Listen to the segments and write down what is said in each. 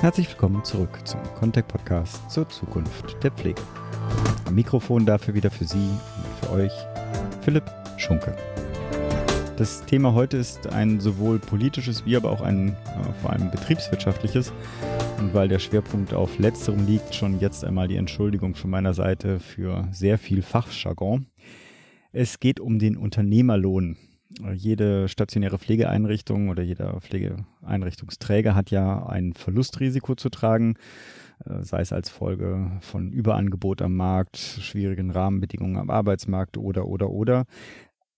Herzlich willkommen zurück zum Contact Podcast zur Zukunft der Pflege. Am Mikrofon dafür wieder für Sie und für euch Philipp Schunke. Das Thema heute ist ein sowohl politisches wie aber auch ein äh, vor allem betriebswirtschaftliches. Und weil der Schwerpunkt auf letzterem liegt, schon jetzt einmal die Entschuldigung von meiner Seite für sehr viel Fachjargon. Es geht um den Unternehmerlohn. Jede stationäre Pflegeeinrichtung oder jeder Pflegeeinrichtungsträger hat ja ein Verlustrisiko zu tragen, äh, sei es als Folge von Überangebot am Markt, schwierigen Rahmenbedingungen am Arbeitsmarkt oder, oder, oder.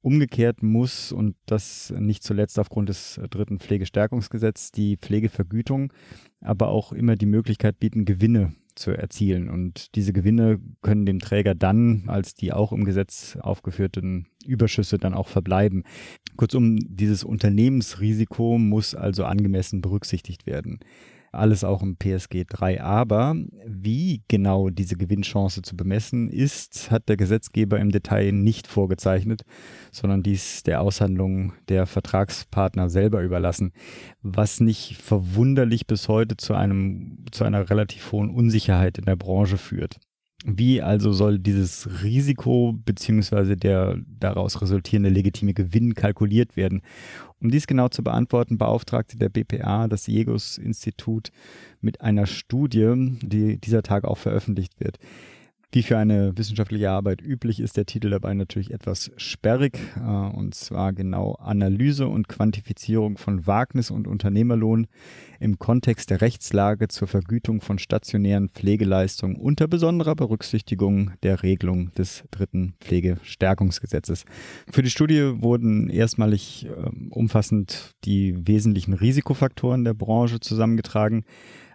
Umgekehrt muss, und das nicht zuletzt aufgrund des dritten Pflegestärkungsgesetzes, die Pflegevergütung aber auch immer die Möglichkeit bieten, Gewinne zu erzielen. Und diese Gewinne können dem Träger dann als die auch im Gesetz aufgeführten Überschüsse dann auch verbleiben. Kurzum, dieses Unternehmensrisiko muss also angemessen berücksichtigt werden alles auch im PSG 3. Aber wie genau diese Gewinnchance zu bemessen ist, hat der Gesetzgeber im Detail nicht vorgezeichnet, sondern dies der Aushandlung der Vertragspartner selber überlassen, was nicht verwunderlich bis heute zu einem, zu einer relativ hohen Unsicherheit in der Branche führt. Wie also soll dieses Risiko bzw. der daraus resultierende legitime Gewinn kalkuliert werden? Um dies genau zu beantworten, beauftragte der BPA das JEGOS-Institut mit einer Studie, die dieser Tag auch veröffentlicht wird. Wie für eine wissenschaftliche Arbeit üblich ist der Titel dabei natürlich etwas sperrig, äh, und zwar genau Analyse und Quantifizierung von Wagnis- und Unternehmerlohn im Kontext der Rechtslage zur Vergütung von stationären Pflegeleistungen unter besonderer Berücksichtigung der Regelung des dritten Pflegestärkungsgesetzes. Für die Studie wurden erstmalig äh, umfassend die wesentlichen Risikofaktoren der Branche zusammengetragen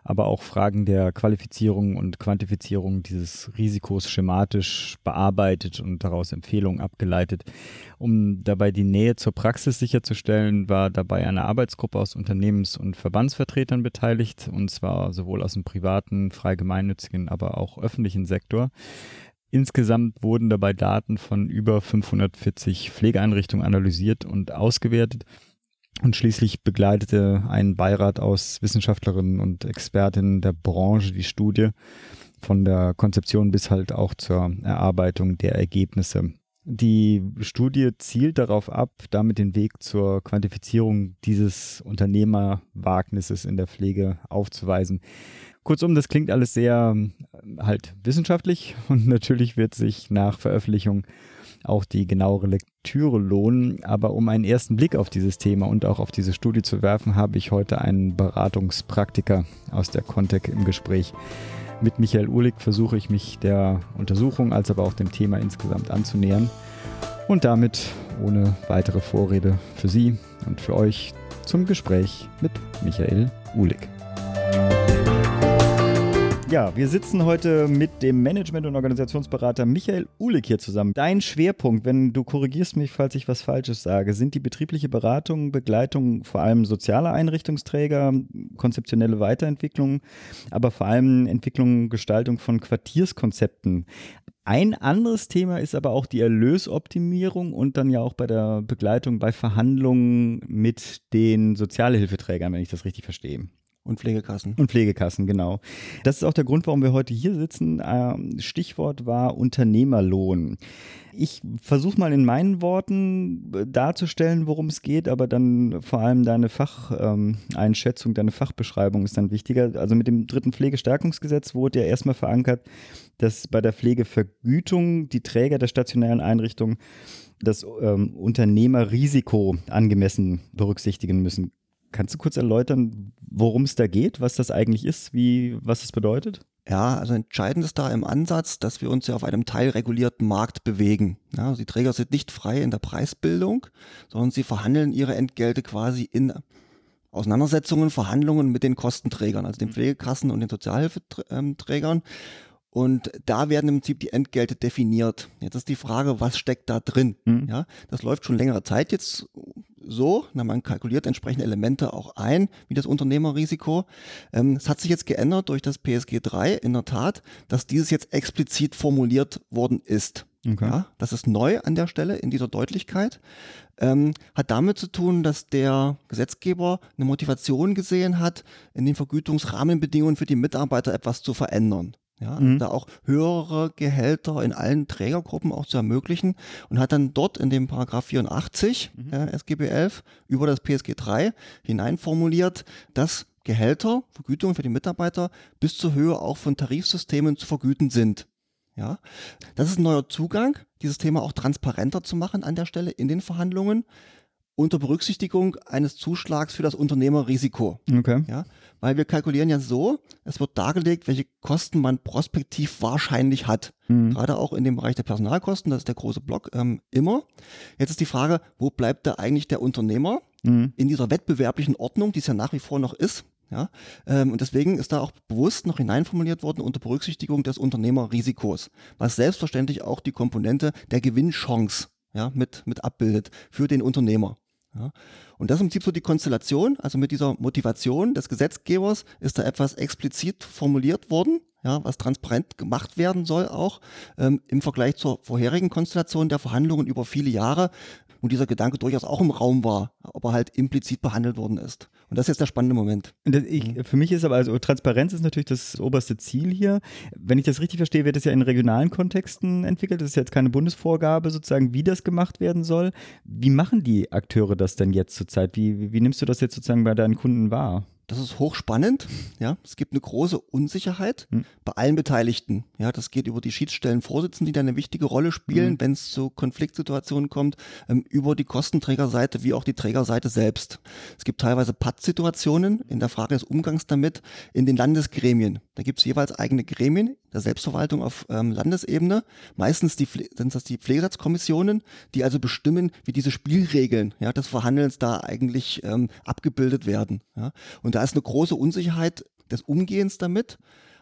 aber auch Fragen der Qualifizierung und Quantifizierung dieses Risikos schematisch bearbeitet und daraus Empfehlungen abgeleitet. Um dabei die Nähe zur Praxis sicherzustellen, war dabei eine Arbeitsgruppe aus Unternehmens- und Verbandsvertretern beteiligt, und zwar sowohl aus dem privaten, frei gemeinnützigen, aber auch öffentlichen Sektor. Insgesamt wurden dabei Daten von über 540 Pflegeeinrichtungen analysiert und ausgewertet. Und schließlich begleitete ein Beirat aus Wissenschaftlerinnen und Expertinnen der Branche die Studie von der Konzeption bis halt auch zur Erarbeitung der Ergebnisse. Die Studie zielt darauf ab, damit den Weg zur Quantifizierung dieses Unternehmerwagnisses in der Pflege aufzuweisen. Kurzum, das klingt alles sehr halt wissenschaftlich und natürlich wird sich nach Veröffentlichung auch die genauere Lektüre lohnen. Aber um einen ersten Blick auf dieses Thema und auch auf diese Studie zu werfen, habe ich heute einen Beratungspraktiker aus der Contec im Gespräch. Mit Michael Uhlig versuche ich mich der Untersuchung als aber auch dem Thema insgesamt anzunähern. Und damit ohne weitere Vorrede für Sie und für euch zum Gespräch mit Michael Uhlig. Ja, wir sitzen heute mit dem Management- und Organisationsberater Michael Uhlig hier zusammen. Dein Schwerpunkt, wenn du korrigierst mich, falls ich was Falsches sage, sind die betriebliche Beratung, Begleitung vor allem sozialer Einrichtungsträger, konzeptionelle Weiterentwicklung, aber vor allem Entwicklung, Gestaltung von Quartierskonzepten. Ein anderes Thema ist aber auch die Erlösoptimierung und dann ja auch bei der Begleitung bei Verhandlungen mit den Sozialhilfeträgern, wenn ich das richtig verstehe. Und Pflegekassen. Und Pflegekassen, genau. Das ist auch der Grund, warum wir heute hier sitzen. Ähm, Stichwort war Unternehmerlohn. Ich versuche mal in meinen Worten äh, darzustellen, worum es geht, aber dann vor allem deine Facheinschätzung, deine Fachbeschreibung ist dann wichtiger. Also mit dem dritten Pflegestärkungsgesetz wurde ja erstmal verankert, dass bei der Pflegevergütung die Träger der stationären Einrichtungen das ähm, Unternehmerrisiko angemessen berücksichtigen müssen. Kannst du kurz erläutern, worum es da geht, was das eigentlich ist, wie, was es bedeutet? Ja, also entscheidend ist da im Ansatz, dass wir uns ja auf einem teilregulierten Markt bewegen. Ja, also die Träger sind nicht frei in der Preisbildung, sondern sie verhandeln ihre Entgelte quasi in Auseinandersetzungen, Verhandlungen mit den Kostenträgern, also den mhm. Pflegekassen und den Sozialhilfeträgern. Und da werden im Prinzip die Entgelte definiert. Jetzt ist die Frage, was steckt da drin? Mhm. Ja, das läuft schon längere Zeit jetzt so. Na, man kalkuliert entsprechende Elemente auch ein, wie das Unternehmerrisiko. Ähm, es hat sich jetzt geändert durch das PSG 3 in der Tat, dass dieses jetzt explizit formuliert worden ist. Okay. Ja, das ist neu an der Stelle in dieser Deutlichkeit. Ähm, hat damit zu tun, dass der Gesetzgeber eine Motivation gesehen hat, in den Vergütungsrahmenbedingungen für die Mitarbeiter etwas zu verändern. Ja, mhm. da auch höhere Gehälter in allen Trägergruppen auch zu ermöglichen und hat dann dort in dem Paragraph 84 mhm. äh, SGB 11 über das PSG 3 hineinformuliert, dass Gehälter, Vergütungen für die Mitarbeiter bis zur Höhe auch von Tarifsystemen zu vergüten sind. Ja, das ist ein neuer Zugang, dieses Thema auch transparenter zu machen an der Stelle in den Verhandlungen unter Berücksichtigung eines Zuschlags für das Unternehmerrisiko. Okay. Ja, weil wir kalkulieren ja so, es wird dargelegt, welche Kosten man prospektiv wahrscheinlich hat. Mhm. Gerade auch in dem Bereich der Personalkosten, das ist der große Block, ähm, immer. Jetzt ist die Frage, wo bleibt da eigentlich der Unternehmer mhm. in dieser wettbewerblichen Ordnung, die es ja nach wie vor noch ist? Ja, ähm, und deswegen ist da auch bewusst noch hineinformuliert worden unter Berücksichtigung des Unternehmerrisikos, was selbstverständlich auch die Komponente der Gewinnchance ja, mit, mit abbildet für den Unternehmer. Ja. Und das ist im Prinzip so die Konstellation, also mit dieser Motivation des Gesetzgebers ist da etwas explizit formuliert worden, ja, was transparent gemacht werden soll auch ähm, im Vergleich zur vorherigen Konstellation der Verhandlungen über viele Jahre, wo dieser Gedanke durchaus auch im Raum war, ob er halt implizit behandelt worden ist. Und das ist jetzt der spannende Moment. Ich, mhm. für mich ist aber, also Transparenz ist natürlich das oberste Ziel hier. Wenn ich das richtig verstehe, wird das ja in regionalen Kontexten entwickelt. Das ist jetzt keine Bundesvorgabe sozusagen, wie das gemacht werden soll. Wie machen die Akteure das denn jetzt zurzeit? Wie, wie, wie nimmst du das jetzt sozusagen bei deinen Kunden wahr? Das ist hochspannend. Ja, es gibt eine große Unsicherheit mhm. bei allen Beteiligten. Ja, das geht über die Schiedsstellenvorsitzenden, die da eine wichtige Rolle spielen, mhm. wenn es zu Konfliktsituationen kommt, ähm, über die Kostenträgerseite wie auch die Trägerseite selbst. Es gibt teilweise Pattsituationen in der Frage des Umgangs damit in den Landesgremien. Da gibt es jeweils eigene Gremien der Selbstverwaltung auf ähm, Landesebene. Meistens die, sind das die Pflegesatzkommissionen, die also bestimmen, wie diese Spielregeln ja, des Verhandelns da eigentlich ähm, abgebildet werden. Ja. Und da ist eine große Unsicherheit des Umgehens damit.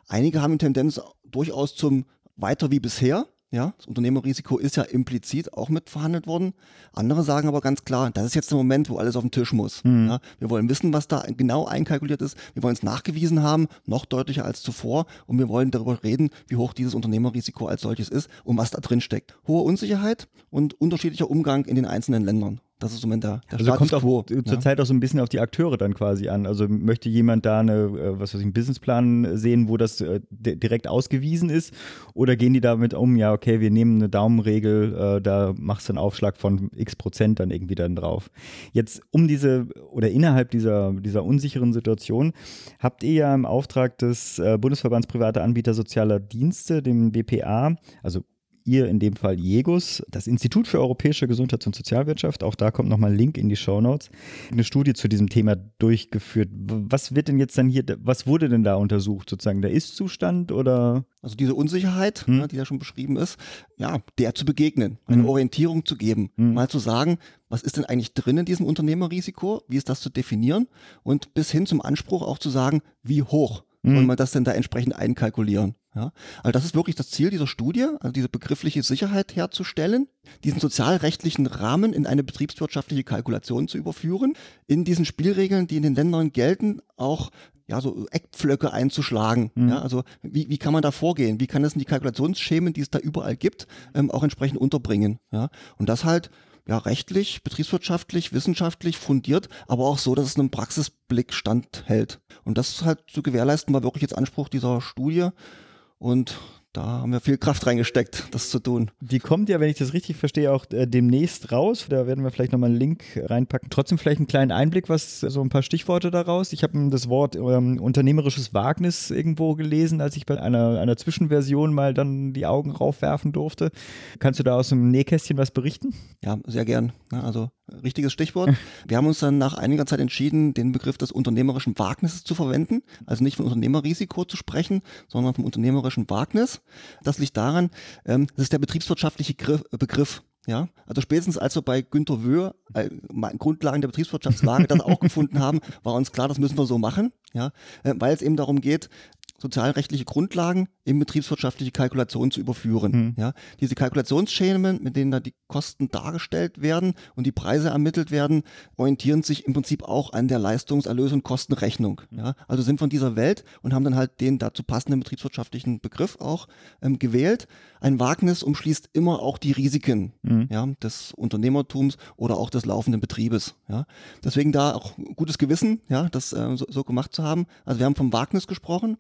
Einige haben eine Tendenz durchaus zum weiter wie bisher. Ja, das Unternehmerrisiko ist ja implizit auch mit verhandelt worden. Andere sagen aber ganz klar, das ist jetzt der Moment, wo alles auf den Tisch muss. Mhm. Ja, wir wollen wissen, was da genau einkalkuliert ist. Wir wollen es nachgewiesen haben, noch deutlicher als zuvor. Und wir wollen darüber reden, wie hoch dieses Unternehmerrisiko als solches ist und was da drin steckt. Hohe Unsicherheit und unterschiedlicher Umgang in den einzelnen Ländern. Das ist im Moment der, der also Status kommt quo. Auch zur Zeit auch so ein bisschen auf die Akteure dann quasi an. Also möchte jemand da eine, äh, was weiß ich, einen Businessplan sehen, wo das äh, direkt ausgewiesen ist? Oder gehen die damit um, ja, okay, wir nehmen eine Daumenregel, äh, da machst du einen Aufschlag von x Prozent dann irgendwie dann drauf. Jetzt um diese oder innerhalb dieser, dieser unsicheren Situation habt ihr ja im Auftrag des Bundesverbands Private Anbieter Sozialer Dienste, dem BPA, also ihr in dem Fall JEGUS, das Institut für europäische Gesundheits- und Sozialwirtschaft, auch da kommt nochmal ein Link in die Show Notes, eine Studie zu diesem Thema durchgeführt. Was wird denn jetzt dann hier, was wurde denn da untersucht? Sozusagen der Ist-Zustand oder? Also diese Unsicherheit, hm. ne, die ja schon beschrieben ist, ja, der zu begegnen, eine hm. Orientierung zu geben, hm. mal zu sagen, was ist denn eigentlich drin in diesem Unternehmerrisiko, wie ist das zu definieren und bis hin zum Anspruch auch zu sagen, wie hoch soll hm. man das denn da entsprechend einkalkulieren? Ja, also das ist wirklich das Ziel dieser Studie, also diese begriffliche Sicherheit herzustellen, diesen sozialrechtlichen Rahmen in eine betriebswirtschaftliche Kalkulation zu überführen, in diesen Spielregeln, die in den Ländern gelten, auch ja, so Eckpflöcke einzuschlagen. Mhm. Ja, also wie, wie kann man da vorgehen? Wie kann das in die Kalkulationsschemen, die es da überall gibt, ähm, auch entsprechend unterbringen? Ja, und das halt ja, rechtlich, betriebswirtschaftlich, wissenschaftlich fundiert, aber auch so, dass es einem Praxisblick standhält. Und das halt zu gewährleisten war wirklich jetzt Anspruch dieser Studie. Und da haben wir viel Kraft reingesteckt, das zu tun. Die kommt ja, wenn ich das richtig verstehe, auch äh, demnächst raus. Da werden wir vielleicht nochmal einen Link reinpacken. Trotzdem vielleicht einen kleinen Einblick, was so ein paar Stichworte daraus. Ich habe das Wort ähm, unternehmerisches Wagnis irgendwo gelesen, als ich bei einer, einer Zwischenversion mal dann die Augen raufwerfen durfte. Kannst du da aus dem Nähkästchen was berichten? Ja, sehr gern. Also richtiges Stichwort. Wir haben uns dann nach einiger Zeit entschieden, den Begriff des unternehmerischen Wagnisses zu verwenden. Also nicht von Unternehmerrisiko zu sprechen, sondern vom unternehmerischen Wagnis. Das liegt daran, ähm, das ist der betriebswirtschaftliche Begriff. Ja, also spätestens als wir bei Günter Wöhr äh, Grundlagen der Betriebswirtschaftslage das auch gefunden haben, war uns klar, das müssen wir so machen, ja, äh, weil es eben darum geht, sozialrechtliche Grundlagen in betriebswirtschaftliche Kalkulationen zu überführen. Mhm. Ja, diese Kalkulationsschemen, mit denen da die Kosten dargestellt werden und die Preise ermittelt werden, orientieren sich im Prinzip auch an der Leistungserlös- und Kostenrechnung. Ja, also sind von dieser Welt und haben dann halt den dazu passenden betriebswirtschaftlichen Begriff auch ähm, gewählt. Ein Wagnis umschließt immer auch die Risiken mhm. ja, des Unternehmertums oder auch des laufenden Betriebes. Ja. Deswegen da auch gutes Gewissen, ja, das äh, so, so gemacht zu haben. Also wir haben vom Wagnis gesprochen.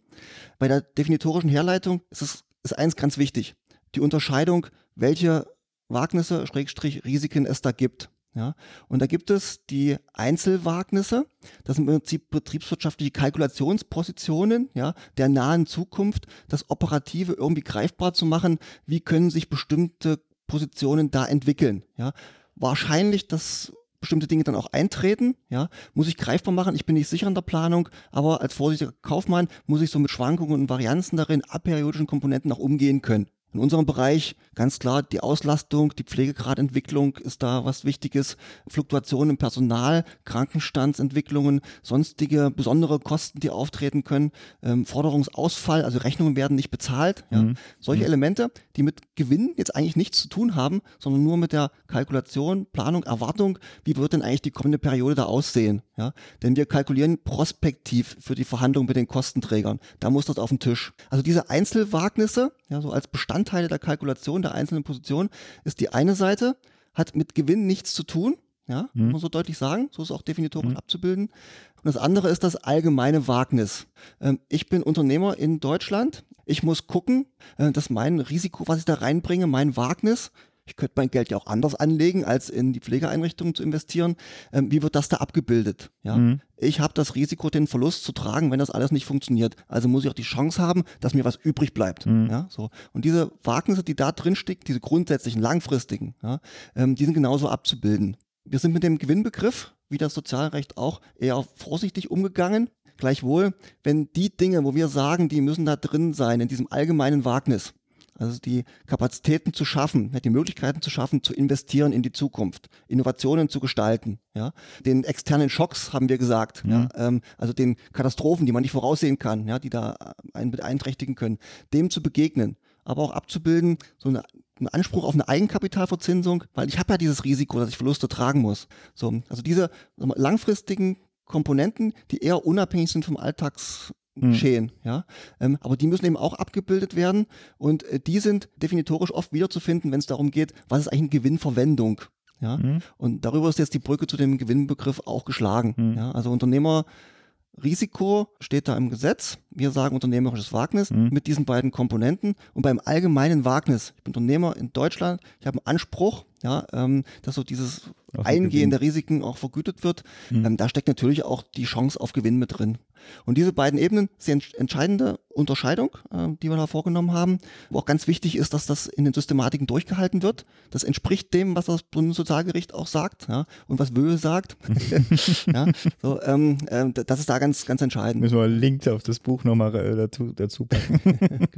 Bei der definitorischen Herleitung ist es ist eins ganz wichtig. Die Unterscheidung, welche Wagnisse, Schrägstrich, Risiken es da gibt. Ja, und da gibt es die Einzelwagnisse, das sind im Prinzip betriebswirtschaftliche Kalkulationspositionen, ja, der nahen Zukunft, das Operative irgendwie greifbar zu machen, wie können sich bestimmte Positionen da entwickeln, ja. Wahrscheinlich das bestimmte Dinge dann auch eintreten, ja, muss ich greifbar machen, ich bin nicht sicher in der Planung, aber als vorsichtiger Kaufmann muss ich so mit Schwankungen und Varianzen darin, aperiodischen Komponenten auch umgehen können. In unserem Bereich ganz klar die Auslastung, die Pflegegradentwicklung ist da was Wichtiges, Fluktuationen im Personal, Krankenstandsentwicklungen, sonstige besondere Kosten, die auftreten können, ähm, Forderungsausfall, also Rechnungen werden nicht bezahlt. Ja. Mhm. Solche mhm. Elemente, die mit Gewinn jetzt eigentlich nichts zu tun haben, sondern nur mit der Kalkulation, Planung, Erwartung, wie wird denn eigentlich die kommende Periode da aussehen. Ja. Denn wir kalkulieren prospektiv für die Verhandlungen mit den Kostenträgern. Da muss das auf den Tisch. Also diese Einzelwagnisse, ja, so als Bestandteile der Kalkulation der einzelnen Positionen, ist die eine Seite, hat mit Gewinn nichts zu tun, ja, mhm. muss man so deutlich sagen, so ist auch definitorisch mhm. abzubilden. Und das andere ist das allgemeine Wagnis. Ähm, ich bin Unternehmer in Deutschland. Ich muss gucken, äh, dass mein Risiko, was ich da reinbringe, mein Wagnis, ich könnte mein Geld ja auch anders anlegen, als in die Pflegeeinrichtungen zu investieren. Ähm, wie wird das da abgebildet? Ja? Mhm. Ich habe das Risiko, den Verlust zu tragen, wenn das alles nicht funktioniert. Also muss ich auch die Chance haben, dass mir was übrig bleibt. Mhm. Ja? So. Und diese Wagnisse, die da drin stecken, diese grundsätzlichen, langfristigen, ja, ähm, die sind genauso abzubilden. Wir sind mit dem Gewinnbegriff, wie das Sozialrecht auch, eher vorsichtig umgegangen. Gleichwohl, wenn die Dinge, wo wir sagen, die müssen da drin sein, in diesem allgemeinen Wagnis, also die Kapazitäten zu schaffen, die Möglichkeiten zu schaffen, zu investieren in die Zukunft, Innovationen zu gestalten, ja, den externen Schocks haben wir gesagt, ja. ja ähm, also den Katastrophen, die man nicht voraussehen kann, ja, die da einen beeinträchtigen können, dem zu begegnen, aber auch abzubilden, so eine einen Anspruch auf eine Eigenkapitalverzinsung, weil ich habe ja dieses Risiko, dass ich Verluste tragen muss. So, also diese langfristigen Komponenten, die eher unabhängig sind vom Alltags geschehen, mhm. ja. Ähm, aber die müssen eben auch abgebildet werden und äh, die sind definitorisch oft wiederzufinden, wenn es darum geht, was ist eigentlich eine Gewinnverwendung. Ja, mhm. und darüber ist jetzt die Brücke zu dem Gewinnbegriff auch geschlagen. Mhm. Ja, also Unternehmerrisiko steht da im Gesetz. Wir sagen unternehmerisches Wagnis mhm. mit diesen beiden Komponenten. Und beim allgemeinen Wagnis, ich bin Unternehmer in Deutschland, ich habe einen Anspruch, ja, ähm, dass so dieses Eingehen der Risiken auch vergütet wird. Mhm. Ähm, da steckt natürlich auch die Chance auf Gewinn mit drin. Und diese beiden Ebenen sind entscheidende Unterscheidung, äh, die wir da vorgenommen haben, wo auch ganz wichtig ist, dass das in den Systematiken durchgehalten wird. Das entspricht dem, was das Bundessozialgericht auch sagt ja, und was Wöhe sagt. ja, so, ähm, äh, das ist da ganz, ganz entscheidend. Müssen wir einen Link auf das Buch nochmal äh, dazu, dazu packen.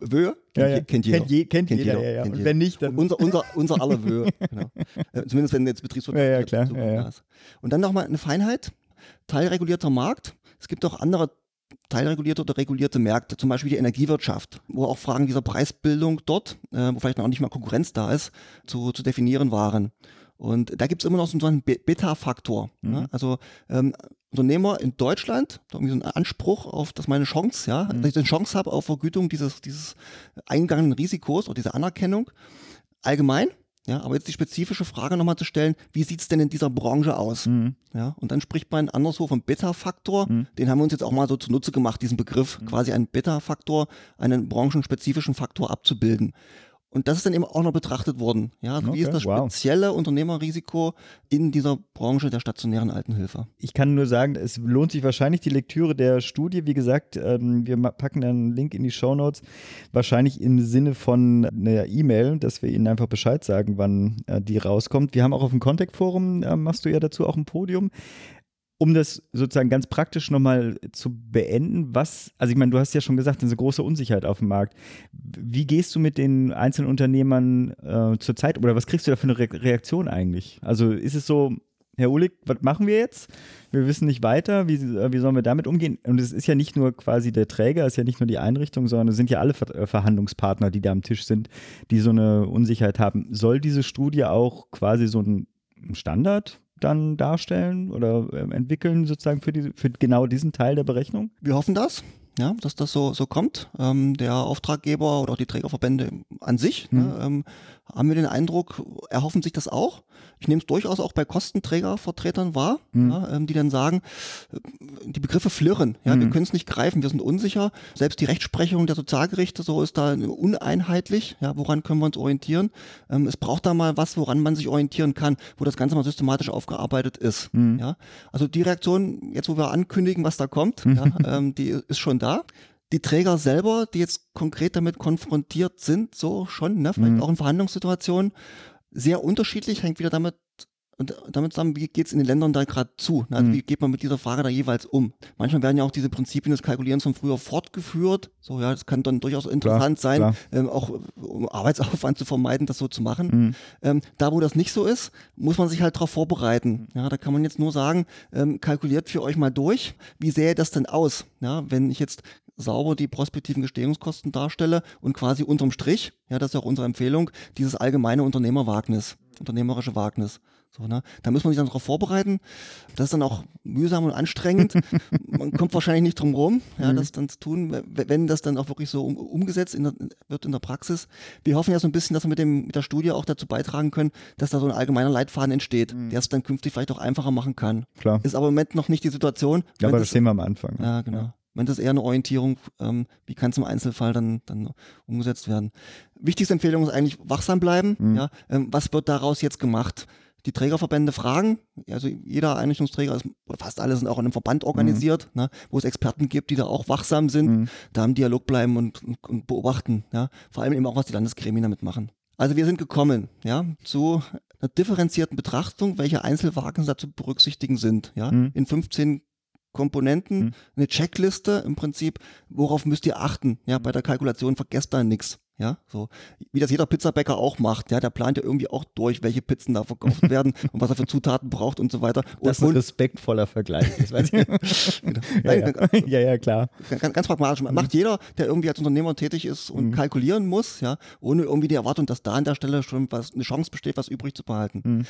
Wöhe? Kennt, ja, ja. kennt jeder. Kennt, je, kennt, kennt jeder, jeder, ja, kennt Und wenn nicht, dann. Unser, unser, unser aller Wöhe. Genau. Äh, zumindest wenn jetzt Betriebswirtschaft. Ja, ja, klar. Ja, ja. Und dann nochmal eine Feinheit. Teilregulierter Markt. Es gibt auch andere teilregulierte oder regulierte Märkte, zum Beispiel die Energiewirtschaft, wo auch Fragen dieser Preisbildung dort, äh, wo vielleicht noch nicht mal Konkurrenz da ist, zu, zu definieren waren. Und da gibt es immer noch so einen Beta-Faktor. Mhm. Ne? Also ähm, Unternehmer in Deutschland, da irgendwie so einen Anspruch auf, dass meine Chance, ja, mhm. dass ich eine Chance habe auf Vergütung dieses, dieses eingegangenen Risikos oder diese Anerkennung. Allgemein, ja, aber jetzt die spezifische Frage nochmal zu stellen, wie sieht's denn in dieser Branche aus? Mhm. Ja, und dann spricht man anderswo vom Beta-Faktor. Mhm. Den haben wir uns jetzt auch mal so zunutze gemacht, diesen Begriff, mhm. quasi einen Beta-Faktor, einen branchenspezifischen Faktor abzubilden. Und das ist dann eben auch noch betrachtet worden. Ja, also okay, wie ist das spezielle wow. Unternehmerrisiko in dieser Branche der stationären Altenhilfe? Ich kann nur sagen, es lohnt sich wahrscheinlich die Lektüre der Studie. Wie gesagt, ähm, wir packen einen Link in die Show Notes. Wahrscheinlich im Sinne von einer E-Mail, dass wir Ihnen einfach Bescheid sagen, wann äh, die rauskommt. Wir haben auch auf dem Contact Forum, äh, machst du ja dazu auch ein Podium. Um das sozusagen ganz praktisch nochmal zu beenden, was, also ich meine, du hast ja schon gesagt, eine große Unsicherheit auf dem Markt. Wie gehst du mit den einzelnen Unternehmern äh, zur Zeit oder was kriegst du da für eine Re Reaktion eigentlich? Also ist es so, Herr Ulig, was machen wir jetzt? Wir wissen nicht weiter, wie, äh, wie sollen wir damit umgehen? Und es ist ja nicht nur quasi der Träger, es ist ja nicht nur die Einrichtung, sondern es sind ja alle Ver äh, Verhandlungspartner, die da am Tisch sind, die so eine Unsicherheit haben. Soll diese Studie auch quasi so ein Standard dann darstellen oder äh, entwickeln, sozusagen für, die, für genau diesen Teil der Berechnung? Wir hoffen das ja, dass das so, so kommt. Ähm, der Auftraggeber oder auch die Trägerverbände an sich mhm. ne, ähm, haben wir den Eindruck, erhoffen sich das auch. Ich nehme es durchaus auch bei Kostenträgervertretern wahr, mhm. ja, ähm, die dann sagen, äh, die Begriffe flirren. Ja, mhm. Wir können es nicht greifen, wir sind unsicher. Selbst die Rechtsprechung der Sozialgerichte so ist da uneinheitlich. Ja, woran können wir uns orientieren? Ähm, es braucht da mal was, woran man sich orientieren kann, wo das Ganze mal systematisch aufgearbeitet ist. Mhm. Ja, also die Reaktion, jetzt wo wir ankündigen, was da kommt, ja, ähm, die ist schon da die Träger selber, die jetzt konkret damit konfrontiert sind, so schon, ne, vielleicht mhm. auch in Verhandlungssituationen, sehr unterschiedlich, hängt wieder damit und damit zusammen, wie geht es in den Ländern da gerade zu? Also mhm. wie geht man mit dieser Frage da jeweils um? Manchmal werden ja auch diese Prinzipien des Kalkulierens von früher fortgeführt. So, ja, das kann dann durchaus interessant klar, sein, klar. Ähm, auch um Arbeitsaufwand zu vermeiden, das so zu machen. Mhm. Ähm, da, wo das nicht so ist, muss man sich halt darauf vorbereiten. Ja, da kann man jetzt nur sagen, ähm, kalkuliert für euch mal durch, wie sähe das denn aus? Ja, wenn ich jetzt sauber die prospektiven Gestehungskosten darstelle und quasi unterm Strich, ja, das ist ja auch unsere Empfehlung, dieses allgemeine Unternehmerwagnis, unternehmerische Wagnis. So, ne? Da muss man sich dann darauf vorbereiten. Das ist dann auch mühsam und anstrengend. man kommt wahrscheinlich nicht drum rum, ja, mhm. das dann zu tun, wenn das dann auch wirklich so um, umgesetzt in der, wird in der Praxis. Wir hoffen ja so ein bisschen, dass wir mit, dem, mit der Studie auch dazu beitragen können, dass da so ein allgemeiner Leitfaden entsteht, mhm. der es dann künftig vielleicht auch einfacher machen kann. Klar. Ist aber im Moment noch nicht die Situation. Ja, aber das, das sehen wir am Anfang. Ne? Ja, genau. Ja. Wenn das eher eine Orientierung, ähm, wie kann es im Einzelfall dann, dann umgesetzt werden. Wichtigste Empfehlung ist eigentlich wachsam bleiben. Mhm. Ja, ähm, was wird daraus jetzt gemacht? Die Trägerverbände fragen. Also jeder Einrichtungsträger ist, oder fast alle sind auch in einem Verband organisiert, mhm. ne, wo es Experten gibt, die da auch wachsam sind, mhm. da im Dialog bleiben und, und, und, beobachten. Ja. Vor allem eben auch, was die Landesgremien damit machen. Also wir sind gekommen, ja, zu einer differenzierten Betrachtung, welche Einzelwagen dazu berücksichtigen sind. Ja. Mhm. In 15 Komponenten, mhm. eine Checkliste im Prinzip, worauf müsst ihr achten, ja, bei der Kalkulation vergesst da nichts. Ja, so wie das jeder Pizzabäcker auch macht. Ja, der plant ja irgendwie auch durch, welche Pizzen da verkauft werden und was er für Zutaten braucht und so weiter. Und das ist ein respektvoller Vergleich. Das weiß ich. genau. ja, ja. ja, ja, klar. Ganz, ganz pragmatisch. Mhm. Macht jeder, der irgendwie als Unternehmer tätig ist und mhm. kalkulieren muss, ja, ohne irgendwie die Erwartung, dass da an der Stelle schon was, eine Chance besteht, was übrig zu behalten. Mhm.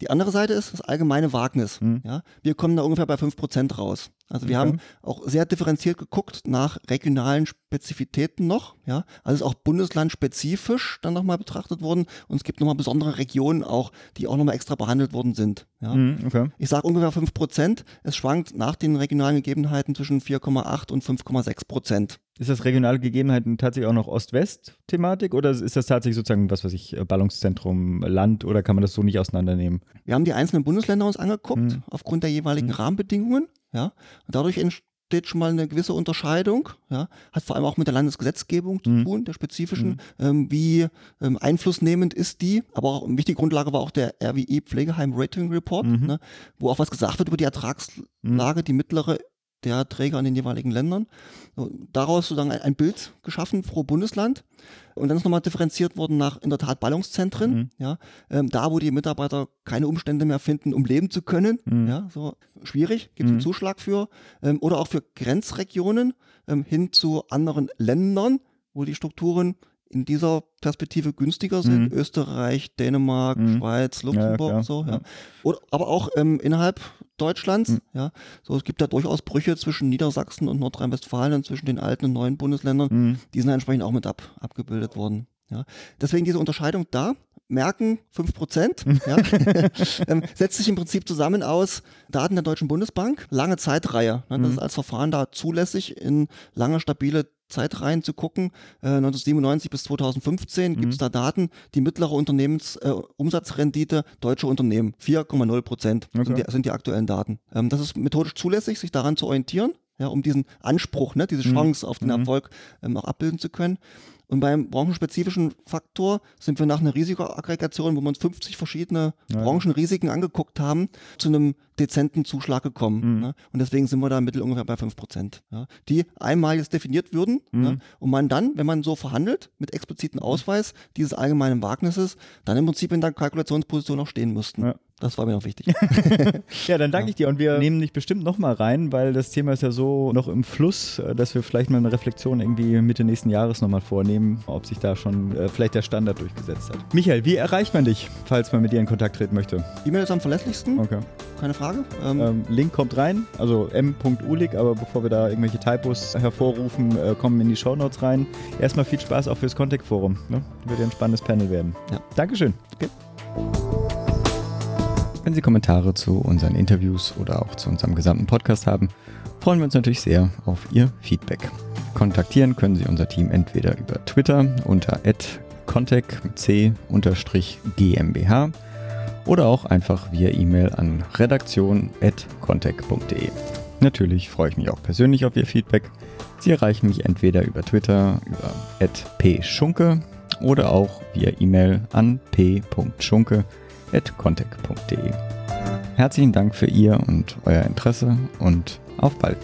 Die andere Seite ist das allgemeine Wagnis. Mhm. Ja? Wir kommen da ungefähr bei 5% raus. Also wir okay. haben auch sehr differenziert geguckt nach regionalen Spezifitäten noch. Ja? Also ist auch bundeslandspezifisch dann nochmal betrachtet worden. Und es gibt nochmal besondere Regionen auch, die auch nochmal extra behandelt worden sind. Ja? Mhm, okay. Ich sage ungefähr 5%. Es schwankt nach den regionalen Gegebenheiten zwischen 4,8 und 5,6%. Ist das regionale Gegebenheiten tatsächlich auch noch Ost-West-Thematik oder ist das tatsächlich sozusagen was weiß ich, Ballungszentrum, Land oder kann man das so nicht auseinandernehmen? Wir haben die einzelnen Bundesländer uns angeguckt, mhm. aufgrund der jeweiligen mhm. Rahmenbedingungen. Ja? Und dadurch entsteht schon mal eine gewisse Unterscheidung, ja, hat vor allem auch mit der Landesgesetzgebung zu mhm. tun, der spezifischen, mhm. ähm, wie ähm, einflussnehmend ist die, aber auch eine wichtige Grundlage war auch der RWE Pflegeheim Rating Report, mhm. ne, wo auch was gesagt wird über die Ertragslage, die mittlere der Träger in den jeweiligen Ländern. Daraus sozusagen ein Bild geschaffen pro Bundesland. Und dann ist nochmal differenziert worden nach in der Tat Ballungszentren, mhm. ja, ähm, da wo die Mitarbeiter keine Umstände mehr finden, um leben zu können, mhm. ja, so schwierig, gibt es mhm. einen Zuschlag für, ähm, oder auch für Grenzregionen ähm, hin zu anderen Ländern, wo die Strukturen in dieser Perspektive günstiger sind. Mhm. Österreich, Dänemark, mhm. Schweiz, Luxemburg, ja, so, ja. Oder, aber auch ähm, innerhalb Deutschlands, mhm. ja. So, es gibt da durchaus Brüche zwischen Niedersachsen und Nordrhein-Westfalen, zwischen den alten und neuen Bundesländern. Mhm. Die sind entsprechend auch mit ab, abgebildet worden. Ja. Deswegen diese Unterscheidung da. Merken 5%, mhm. ja, ähm, setzt sich im Prinzip zusammen aus Daten der Deutschen Bundesbank, lange Zeitreihe. Ne, das mhm. ist als Verfahren da zulässig in lange stabile Zeit reinzugucken. Äh, 1997 bis 2015 mhm. gibt es da Daten, die mittlere Unternehmensumsatzrendite äh, deutscher Unternehmen, 4,0 Prozent okay. sind, die, sind die aktuellen Daten. Ähm, das ist methodisch zulässig, sich daran zu orientieren, ja, um diesen Anspruch, ne, diese mhm. Chance mhm. auf den mhm. Erfolg ähm, auch abbilden zu können. Und beim branchenspezifischen Faktor sind wir nach einer Risikoaggregation, wo wir uns 50 verschiedene Ja. Branchenrisiken angeguckt haben, zu einem dezenten Zuschlag gekommen. Mhm. Ne? Und deswegen sind wir da im Mittel ungefähr bei 5 Prozent, ja? die einmal jetzt definiert würden. Mhm. Ne? Und man dann, wenn man so verhandelt, mit expliziten Ausweis dieses allgemeinen Wagnisses, dann im Prinzip in der Kalkulationsposition auch stehen müssten. Ja. Das war mir noch wichtig. Ja, dann danke ich dir und wir nehmen dich bestimmt nochmal rein, weil das Thema ist ja so noch im Fluss, äh, dass wir vielleicht mal eine Reflexion irgendwie Mitte nächsten Jahres nochmal vornehmen, ob sich da schon äh, vielleicht der Standard durchgesetzt hat. Michael, wie erreicht man dich, falls man mit dir in Kontakt treten möchte? E-Mail ist am verlässlichsten, Okay. keine Frage. Ähm, Ähm, Link kommt rein, also m.ulig, aber bevor wir da irgendwelche Typos hervorrufen, äh, kommen in die Shownotes rein. Erstmal viel Spaß auch fürs Contact Forum. Ne? Wird ja ein spannendes Panel werden. Ja. Dankeschön. Wenn Sie Kommentare zu unseren Interviews oder auch zu unserem gesamten Podcast haben, freuen wir uns natürlich sehr auf Ihr Feedback. Kontaktieren können Sie unser Team entweder über Twitter unter contact mit c GmbH oder auch einfach via E-Mail an redaktion.contact.de. Natürlich freue ich mich auch persönlich auf Ihr Feedback. Sie erreichen mich entweder über Twitter über @pschunke oder auch via E-Mail an p.schunke@contact.de. Herzlichen Dank für Ihr und euer Interesse und auf bald.